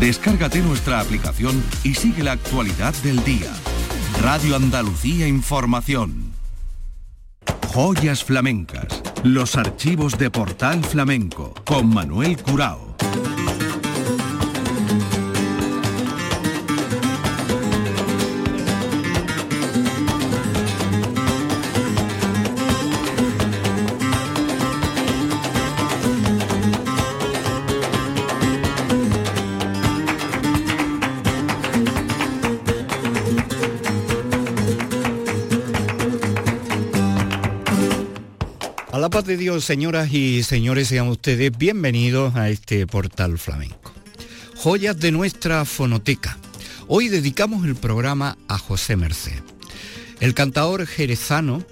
Descárgate nuestra aplicación y sigue la actualidad del día. Radio Andalucía Información. Joyas flamencas. Los archivos de Portal Flamenco con Manuel Curao. Paz de Dios, señoras y señores, sean ustedes bienvenidos a este portal flamenco. Joyas de nuestra fonoteca. Hoy dedicamos el programa a José Merced. El cantador jerezano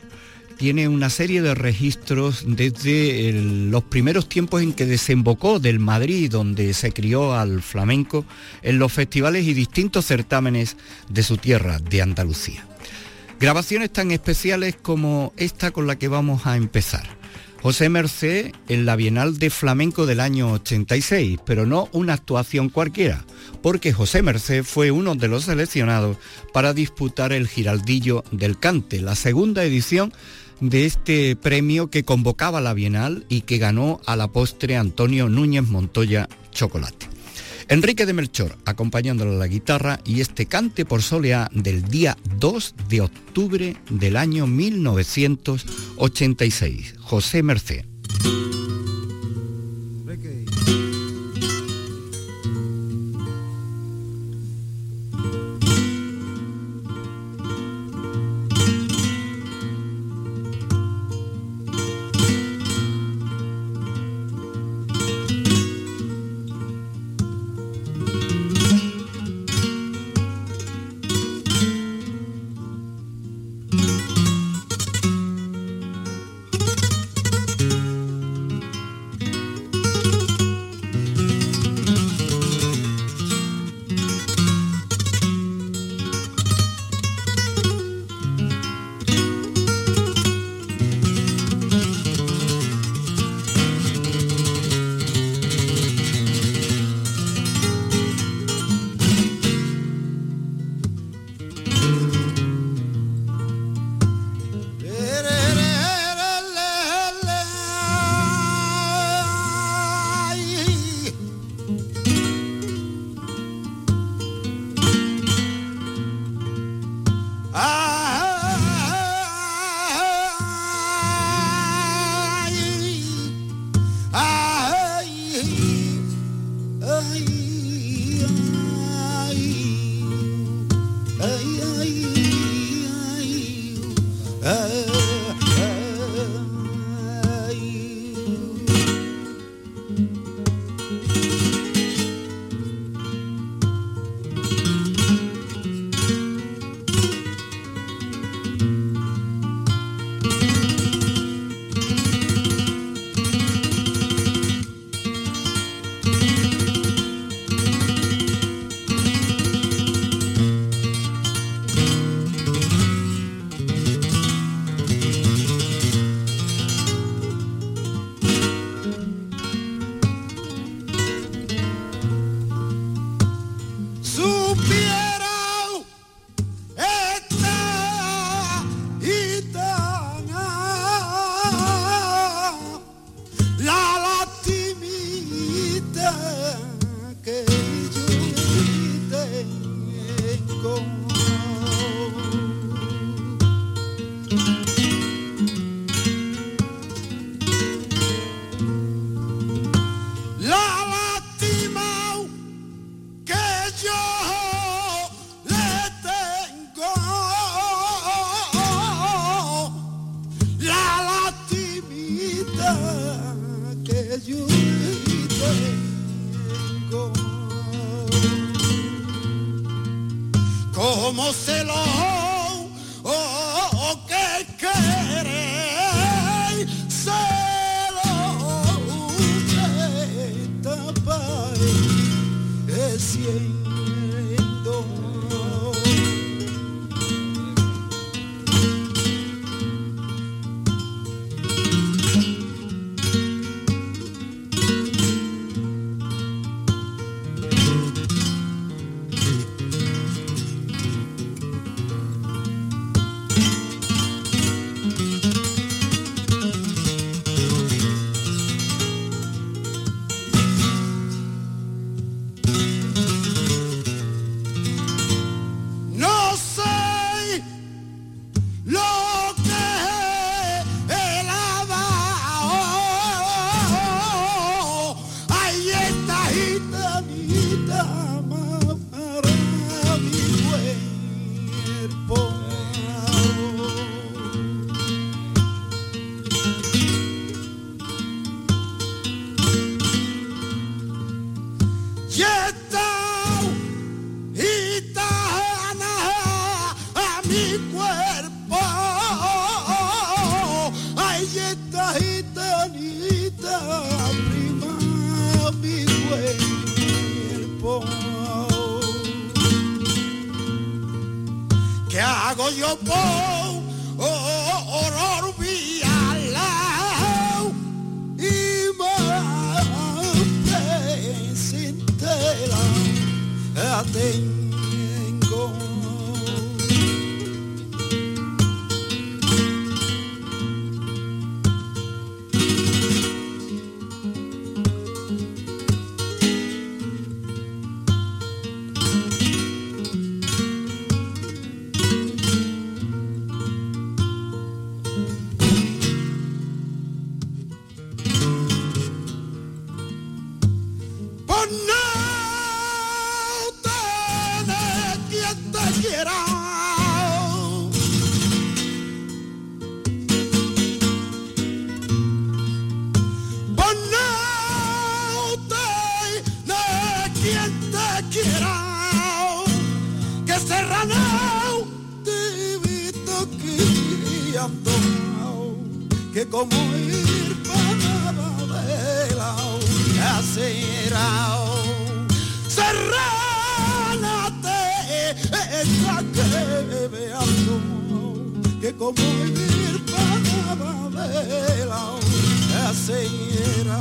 tiene una serie de registros desde los primeros tiempos en que desembocó del Madrid, donde se crió al flamenco, en los festivales y distintos certámenes de su tierra, de Andalucía. Grabaciones tan especiales como esta con la que vamos a empezar. José Merced en la Bienal de Flamenco del año 86, pero no una actuación cualquiera, porque José Merced fue uno de los seleccionados para disputar el Giraldillo del Cante, la segunda edición de este premio que convocaba la Bienal y que ganó a la postre Antonio Núñez Montoya Chocolate. Enrique de Melchor acompañándole a la guitarra y este cante por soleá del día 2 de octubre del año 1986. José Merced. como ir para la vela será. Serránate esta que me alto que como ir para la vela será.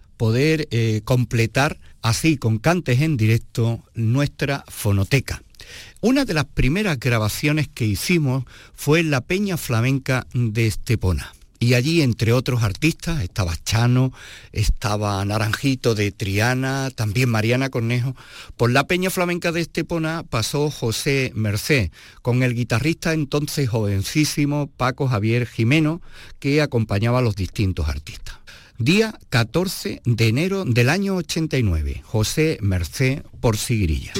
poder eh, completar así con cantes en directo nuestra fonoteca. Una de las primeras grabaciones que hicimos fue la Peña Flamenca de Estepona. Y allí, entre otros artistas, estaba Chano, estaba Naranjito de Triana, también Mariana Cornejo. Por la Peña Flamenca de Estepona pasó José Mercé, con el guitarrista entonces jovencísimo Paco Javier Jimeno, que acompañaba a los distintos artistas. Día 14 de enero del año 89, José Mercé por Sigrilla.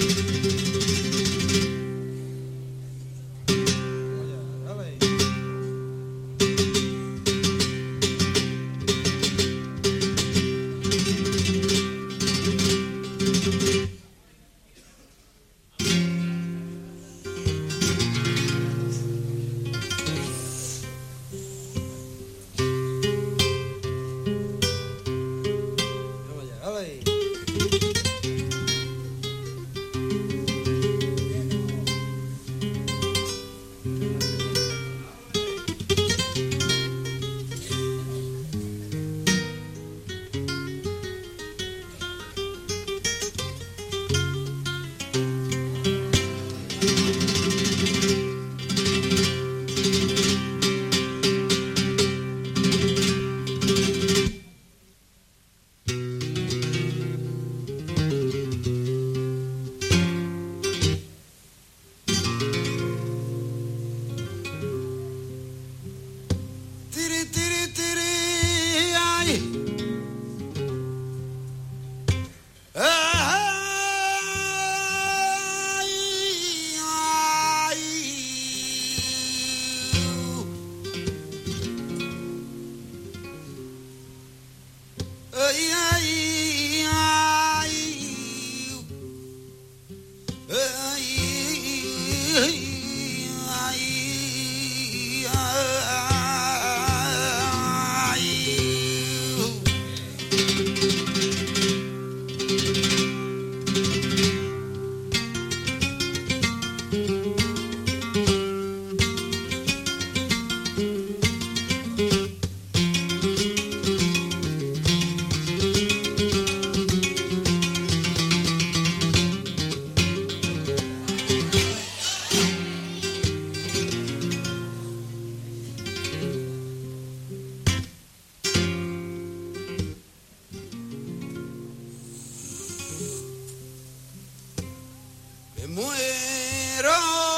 Oh.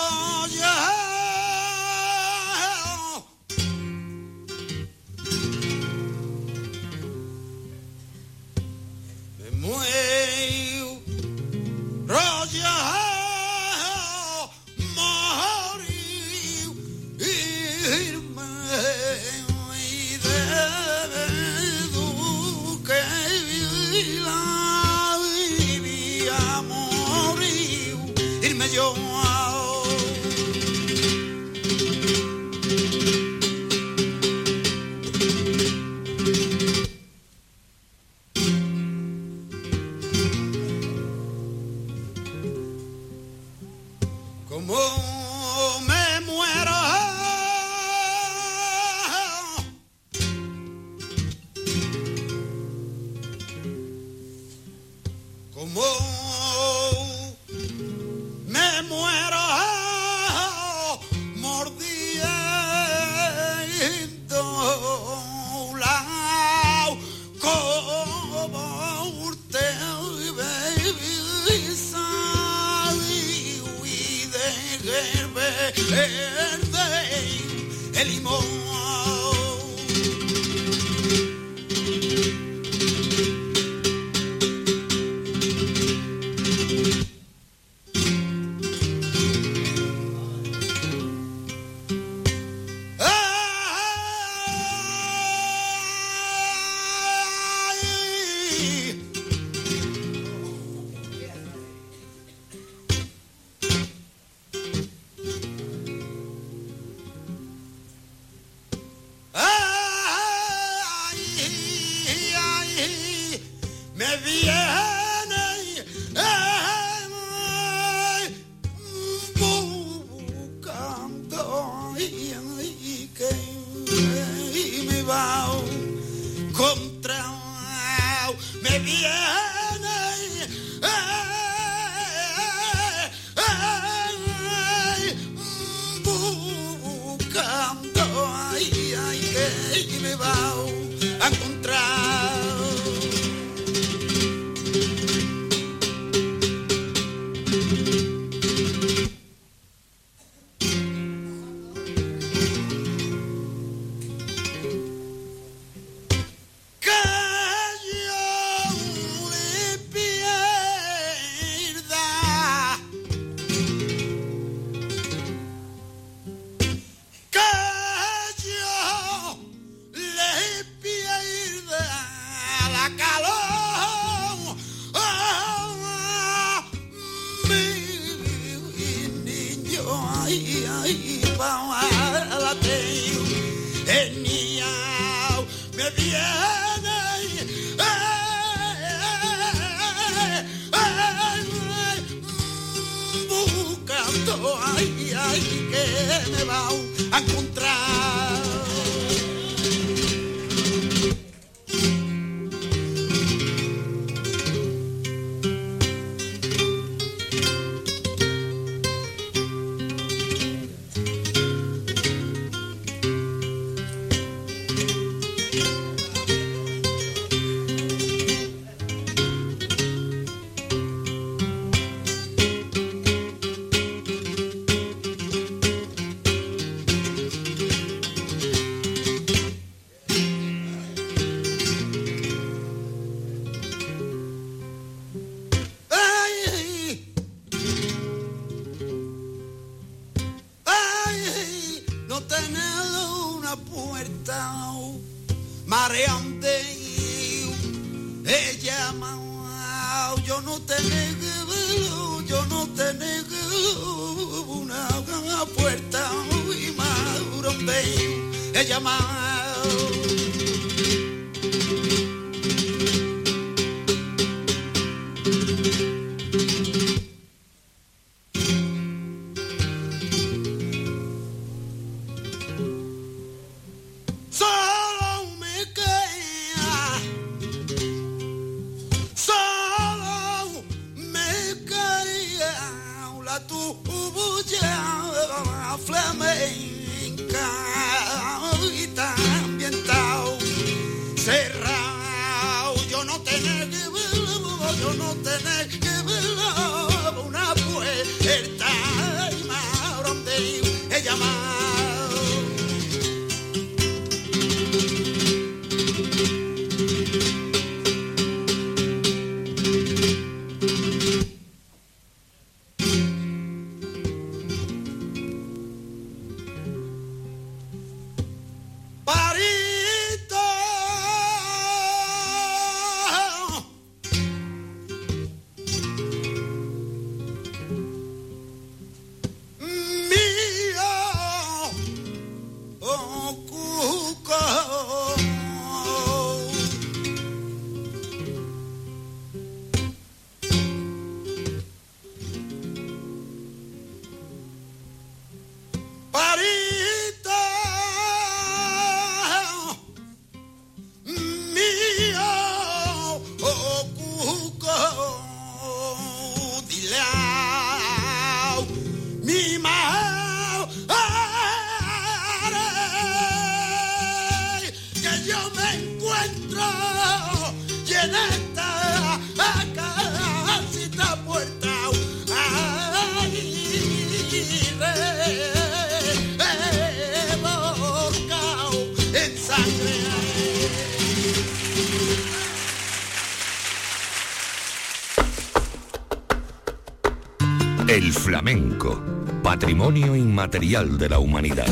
Inmaterial de la humanidad.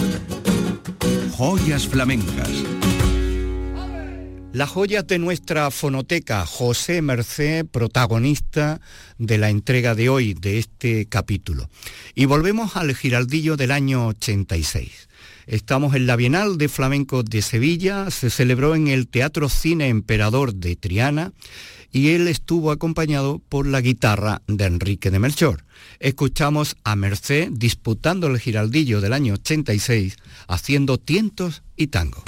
Joyas flamencas. Las joyas de nuestra fonoteca, José Merced, protagonista de la entrega de hoy de este capítulo. Y volvemos al giraldillo del año 86. Estamos en la Bienal de Flamenco de Sevilla, se celebró en el Teatro Cine Emperador de Triana y él estuvo acompañado por la guitarra de Enrique de Melchor. Escuchamos a Merced disputando el giraldillo del año 86, haciendo tientos y tango.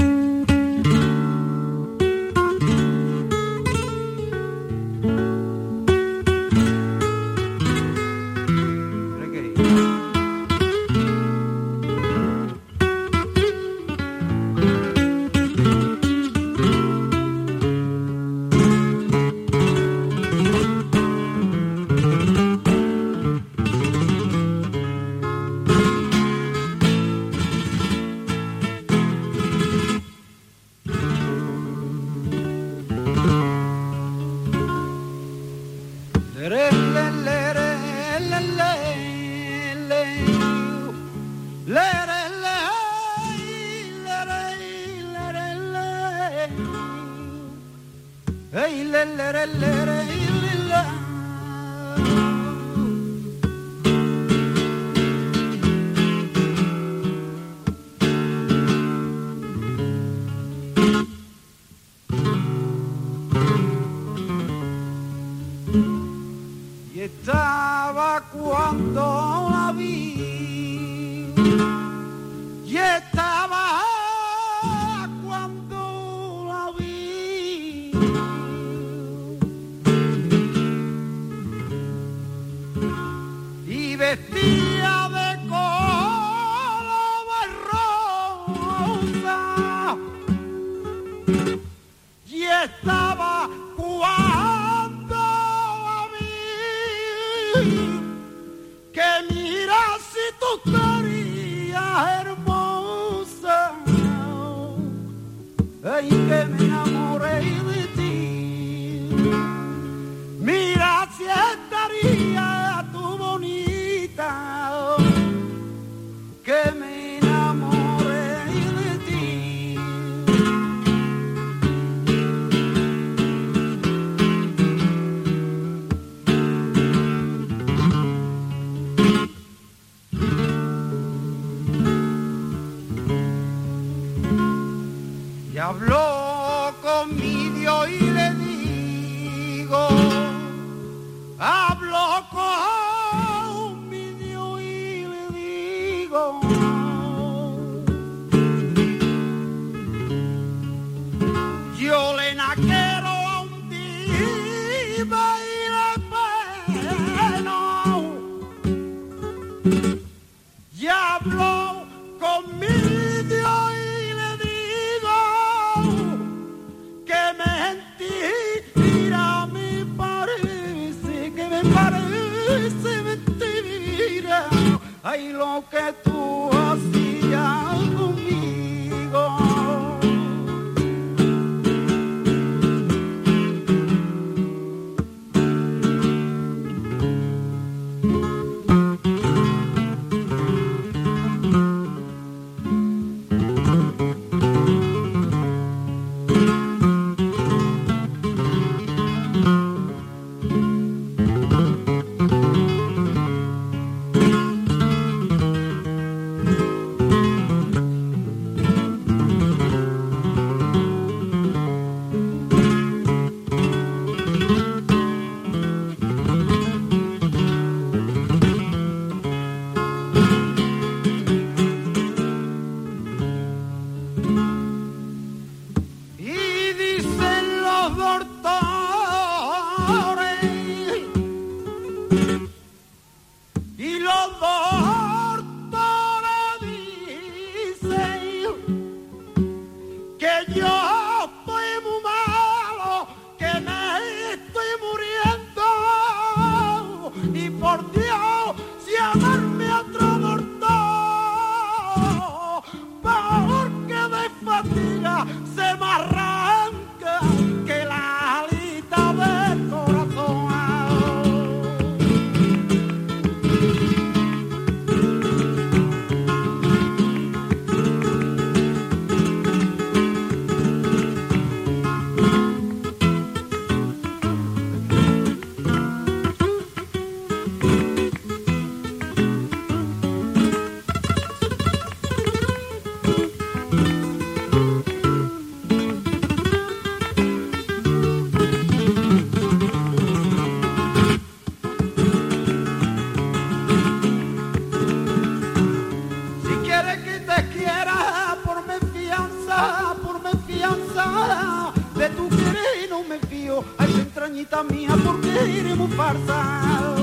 Mía, porque iremos farsa.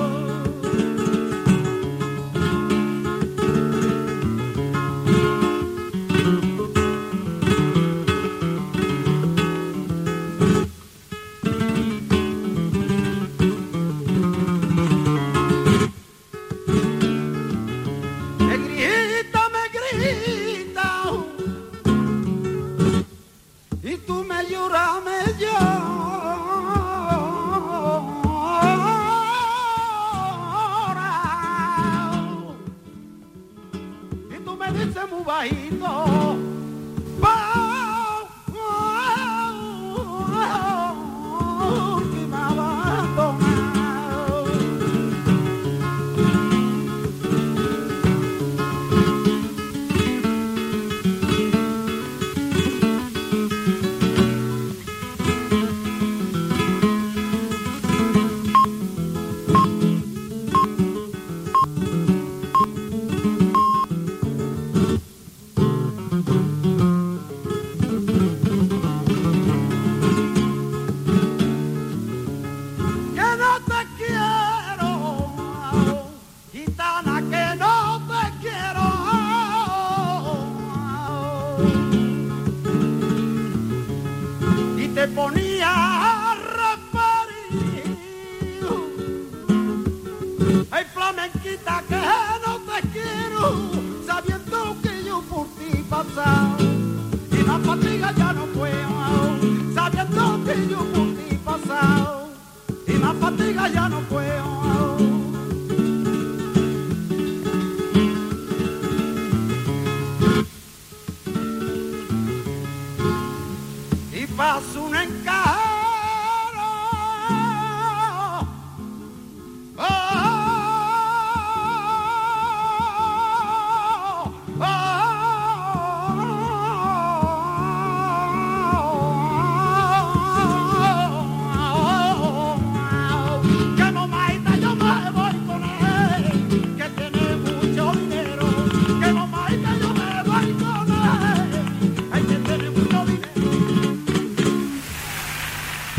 ya no puede.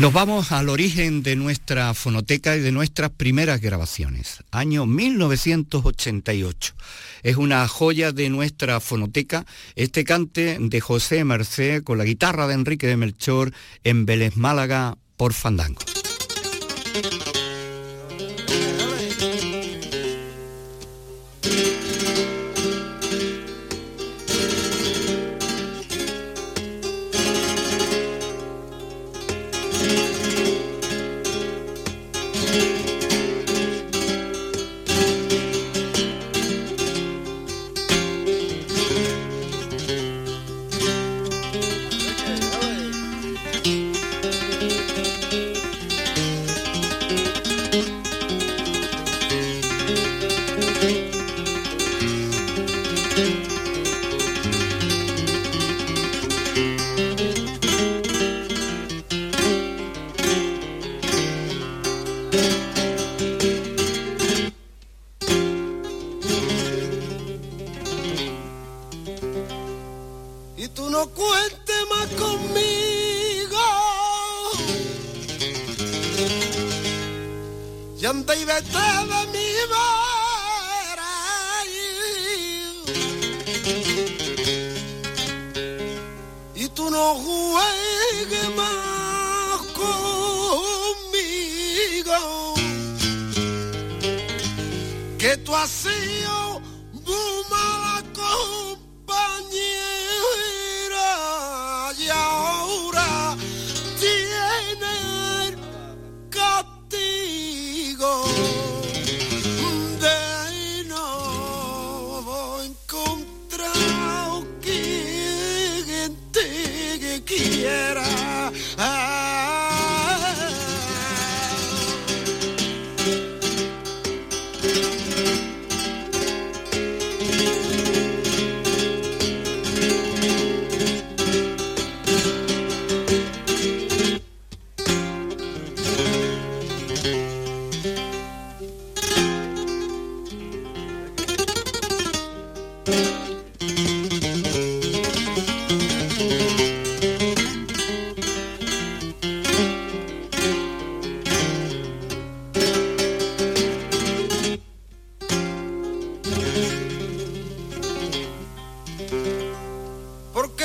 Nos vamos al origen de nuestra fonoteca y de nuestras primeras grabaciones, año 1988. Es una joya de nuestra fonoteca este cante de José Merced con la guitarra de Enrique de Melchor en Vélez Málaga por Fandango.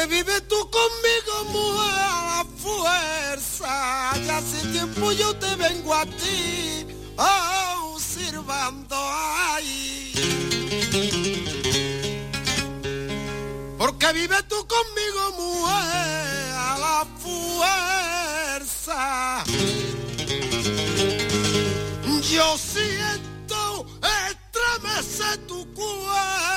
vive tú conmigo, mujer, a la fuerza. Ya hace tiempo yo te vengo a ti, oh, sirvando ahí. Porque vive tú conmigo, mujer, a la fuerza. Yo siento estremecer tu cuerpo.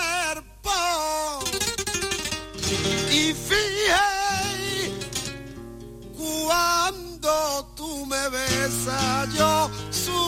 Besas yo sufro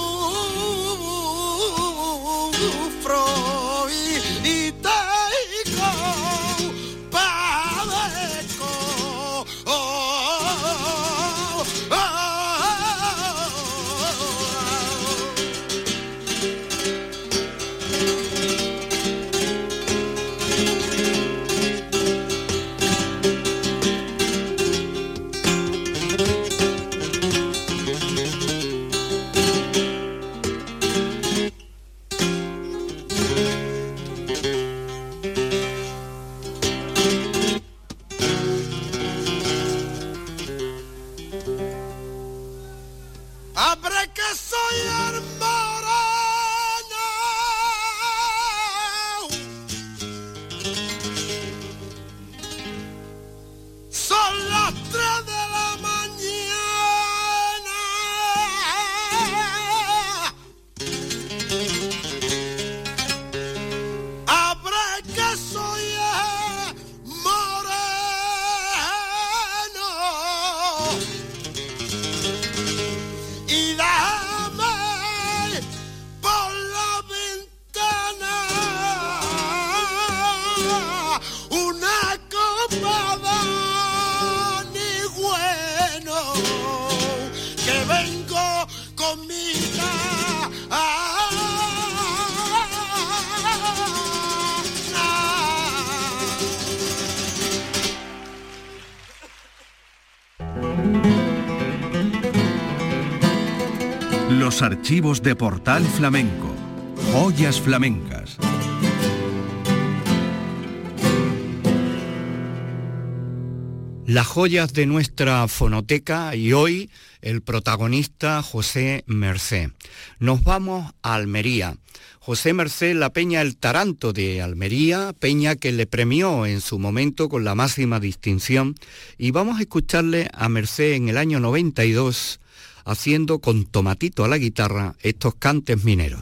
De Portal Flamenco. Joyas flamencas. Las joyas de nuestra fonoteca y hoy el protagonista José Mercé. Nos vamos a Almería. José Mercé, la Peña El Taranto de Almería, Peña que le premió en su momento con la máxima distinción y vamos a escucharle a Mercé en el año 92 haciendo con Tomatito a la guitarra estos cantes mineros.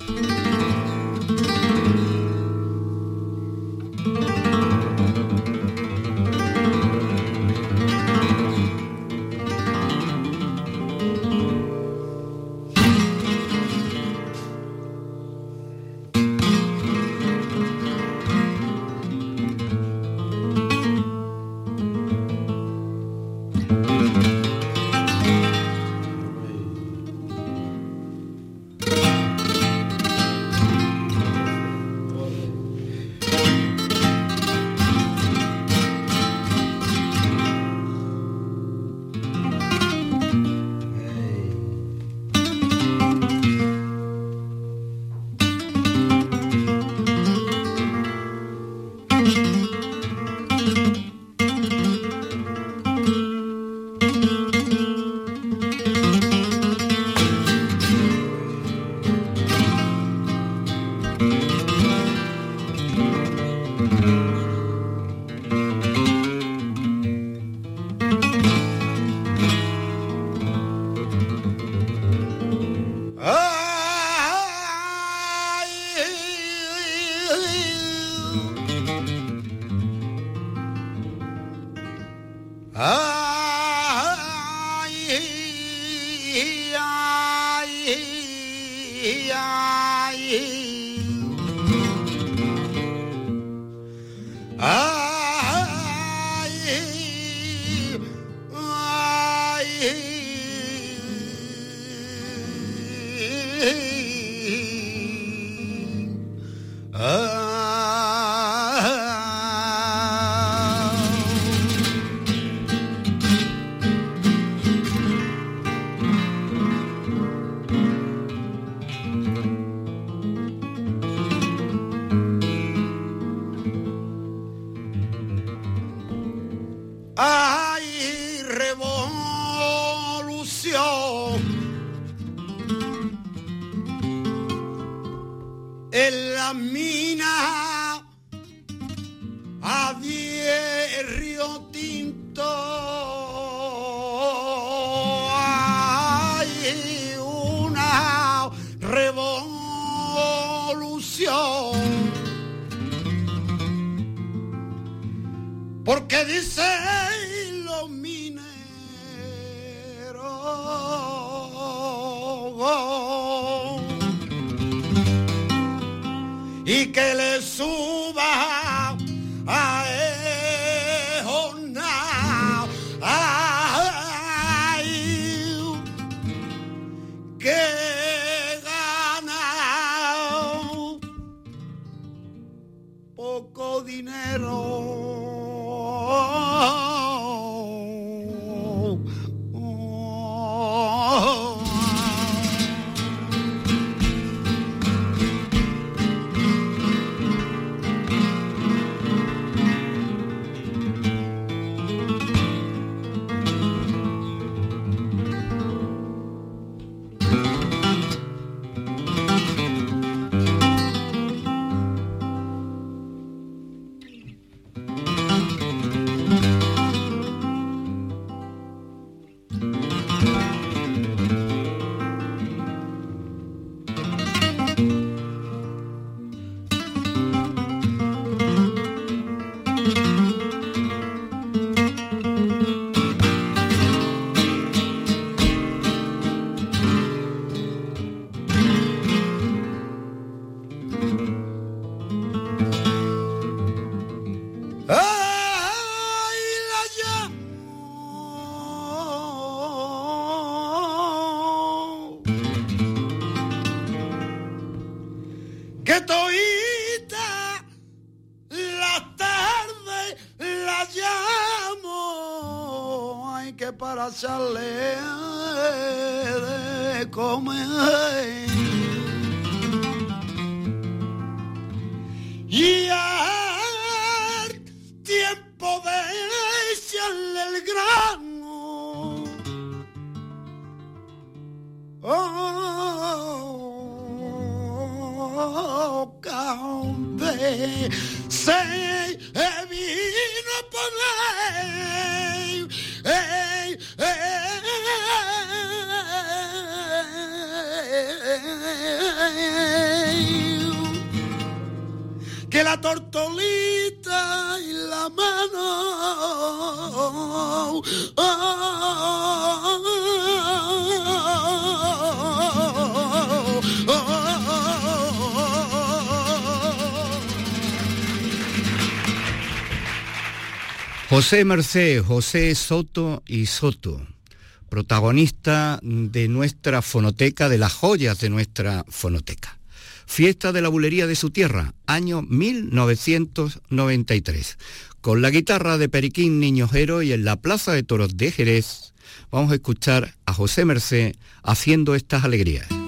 Tinto. Hay una revolución. Porque dicen José Merced, José Soto y Soto, protagonista de nuestra fonoteca, de las joyas de nuestra fonoteca. Fiesta de la Bulería de su tierra, año 1993. Con la guitarra de Periquín Niñojero y en la Plaza de Toros de Jerez, vamos a escuchar a José Merced haciendo estas alegrías.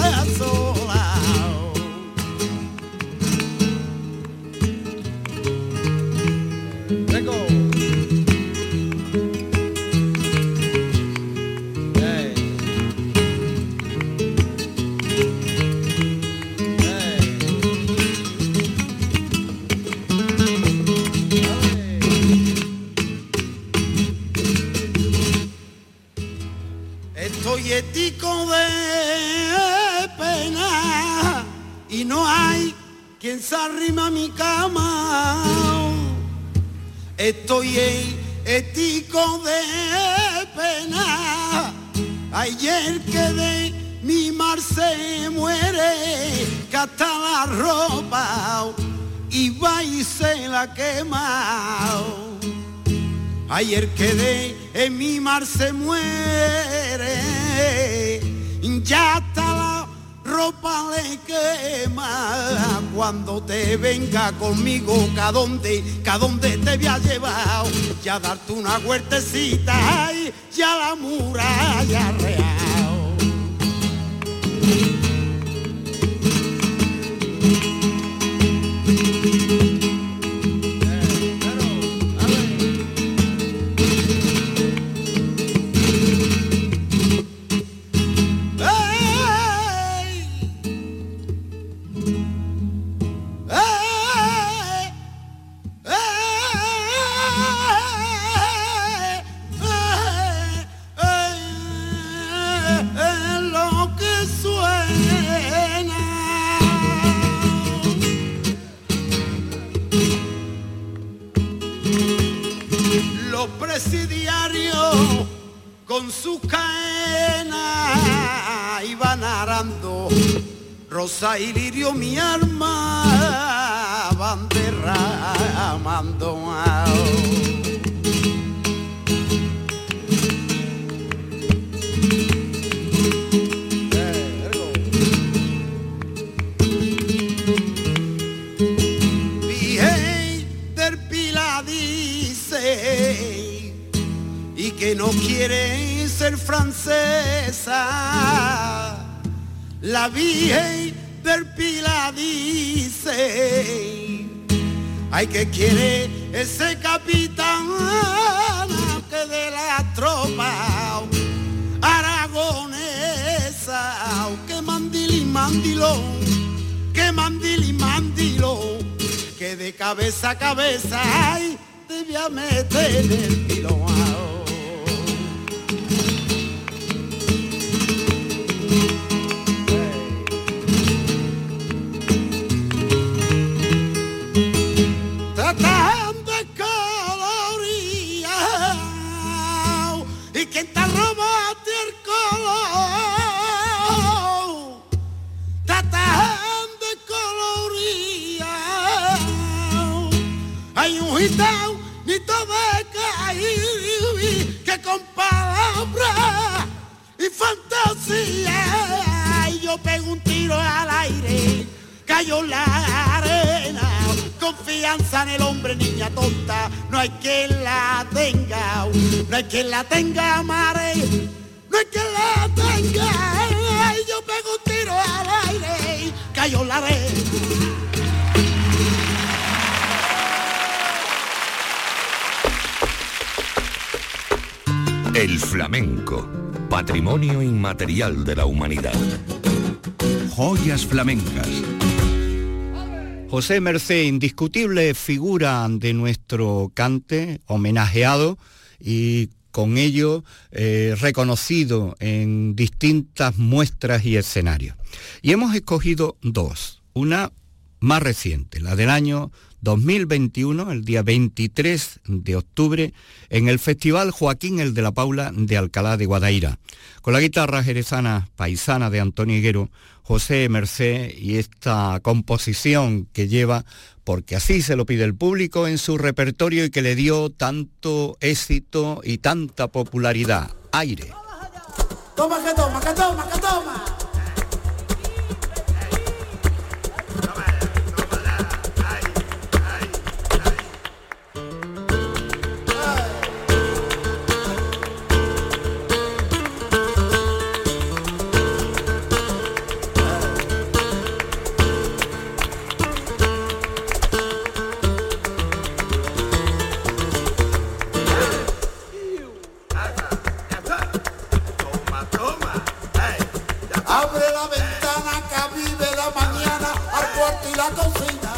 my soul. Ayer quedé en mi mar se muere, ya hasta la ropa le quema. Cuando te venga conmigo, ¿ca dónde, ca dónde te voy a llevar? Ya darte una huertecita y ya la muralla real. Con sus cadenas iban arando rosa y lirio mi alma van derramando. Del Pilar dice y que no quiere ser francesa. La Virgen del Pilar dice ay que quiere ese capitán que de la tropa aragonesa que mandili mandilón que mandili mandilón que de cabeza a cabeza ay debía meter el pilón y fantasía. Y yo pego un tiro al aire cayó la arena. Confianza en el hombre niña tonta. No hay quien la tenga no hay quien la tenga mare no hay quien la tenga. Y yo pego un tiro al aire cayó la arena El flamenco, patrimonio inmaterial de la humanidad. Joyas flamencas. José Mercé, indiscutible figura de nuestro cante, homenajeado y con ello eh, reconocido en distintas muestras y escenarios. Y hemos escogido dos, una más reciente, la del año 2021, el día 23 de octubre, en el Festival Joaquín el de la Paula de Alcalá de Guadaira, con la guitarra jerezana paisana de Antonio Higuero, José Mercé y esta composición que lleva, porque así se lo pide el público en su repertorio y que le dio tanto éxito y tanta popularidad. Aire. la cosita.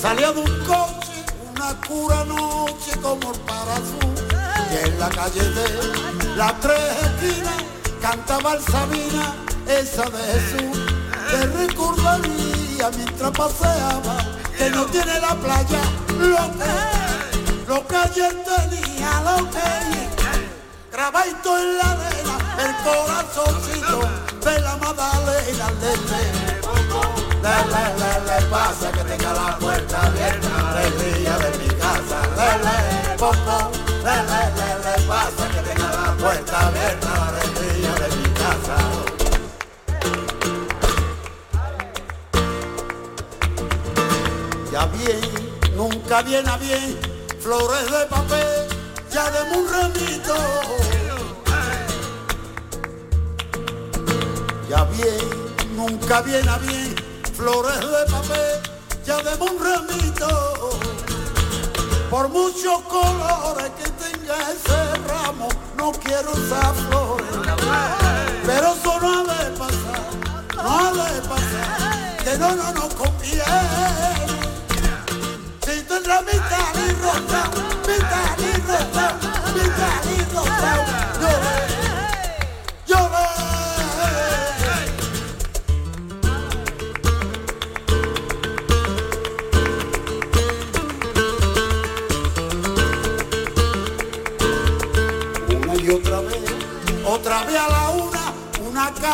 Salía de un coche, una cura noche como el para azul. Y en la calle de las tres esquinas cantaba el Sabina, esa de Jesús. Te recordaría mientras paseaba que no tiene la playa lo que, lo que ayer tenía, lo que grabadito en la arena, el corazoncito de la Magdalena de le, le, le, pasa que tenga la puerta abierta, alegría de mi casa, le, le, pom, le, le, pasa que tenga la puerta abierta, alegría de mi casa. Ya bien, nunca viene a bien, flores de papel, ya de un remito. Ya bien, nunca viene a bien, flores de papel, ya de un remito. Por muchos colores que tenga ese ramo, no quiero usar flores. Pero eso no ha de pasar, no ha de pasar, que no, no nos conviene. Si tendrá mi y rosado, mi y rosado, mi y rosado, yo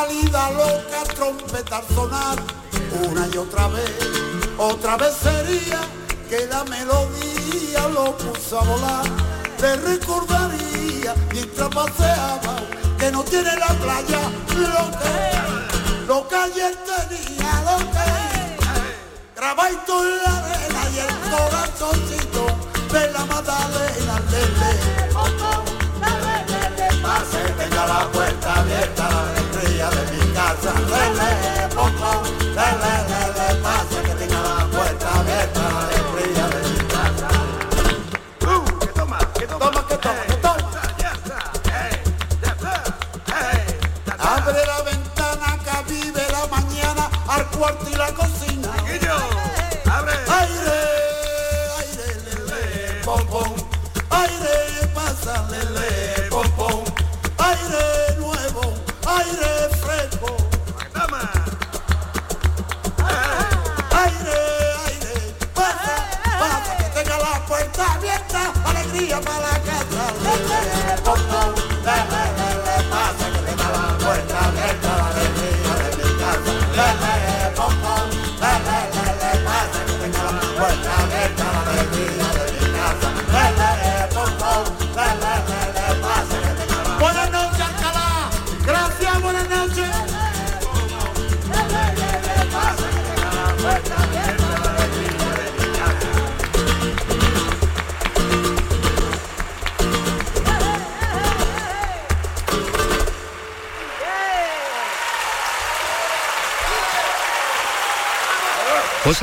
una cálida loca trompeta al sonar. Una y otra vez, otra vez sería que la melodía lo puso a volar. Te recordaría mientras paseaba que no tiene la playa lo que, lo que ayer tenía, lo que grabadito en la arena y el corazoncito de la Magdalena lele. Pase, tenga la puerta abierta, de mi casa. Lele, poco, lele, lele, pase, que tenga la puerta abierta,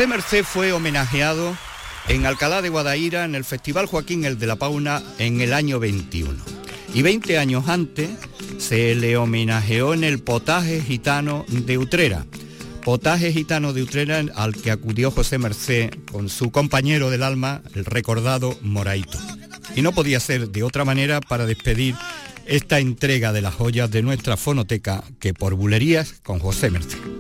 José Merced fue homenajeado en Alcalá de Guadaira en el Festival Joaquín el de la Pauna en el año 21. Y 20 años antes se le homenajeó en el Potaje Gitano de Utrera. Potaje Gitano de Utrera al que acudió José Merced con su compañero del alma, el recordado Moraito. Y no podía ser de otra manera para despedir esta entrega de las joyas de nuestra fonoteca que por bulerías con José Merced.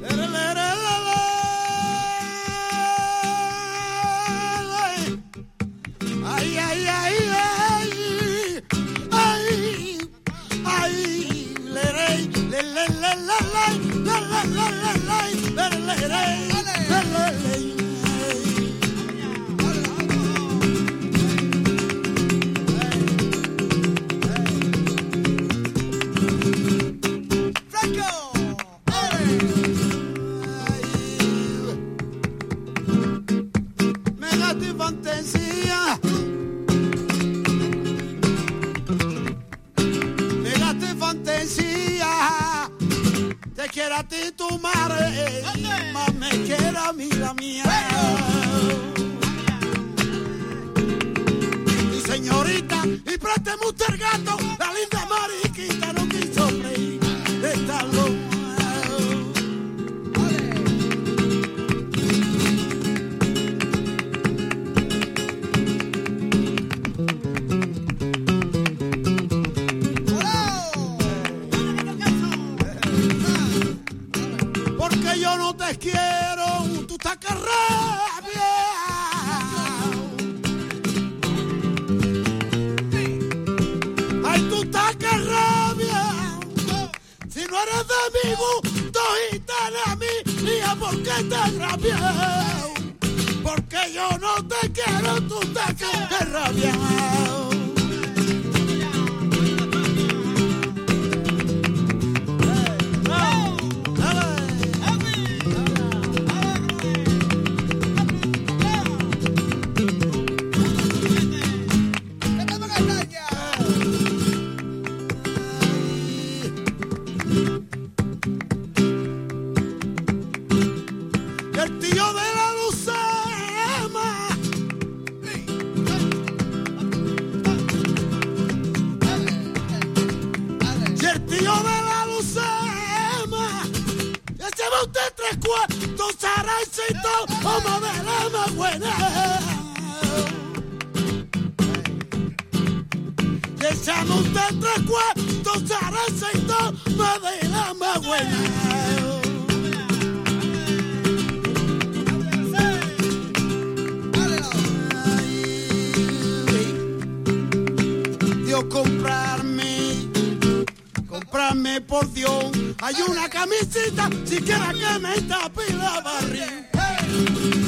cuatro saracitos como de la más buena. Echame usted tres cuartos saracitos más de la más buena comprarme por Dios. Hay una camisita, siquiera que me tape la barriga.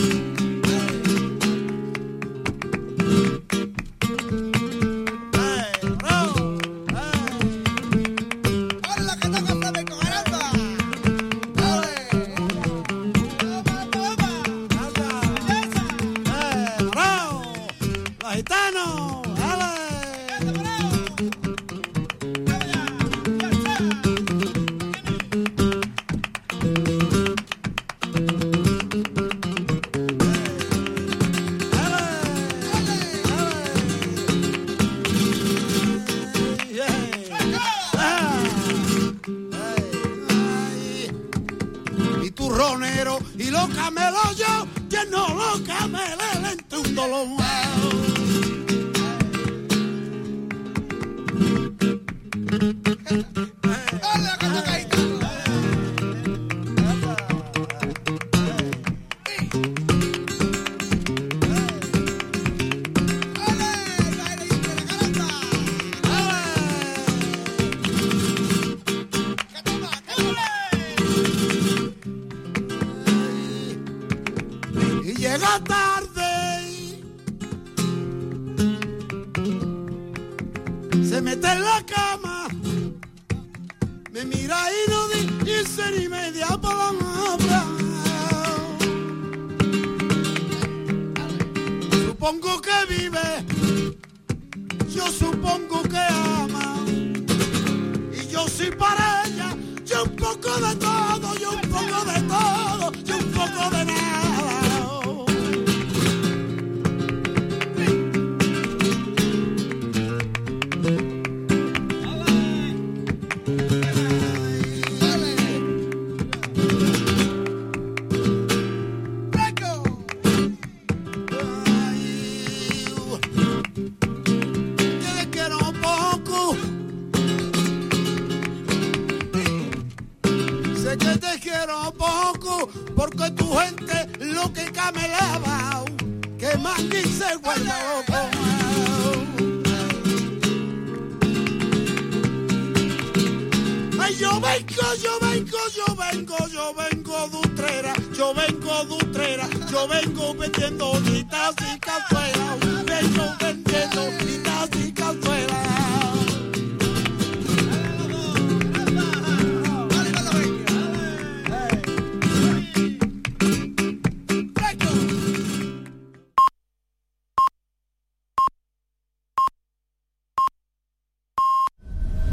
vive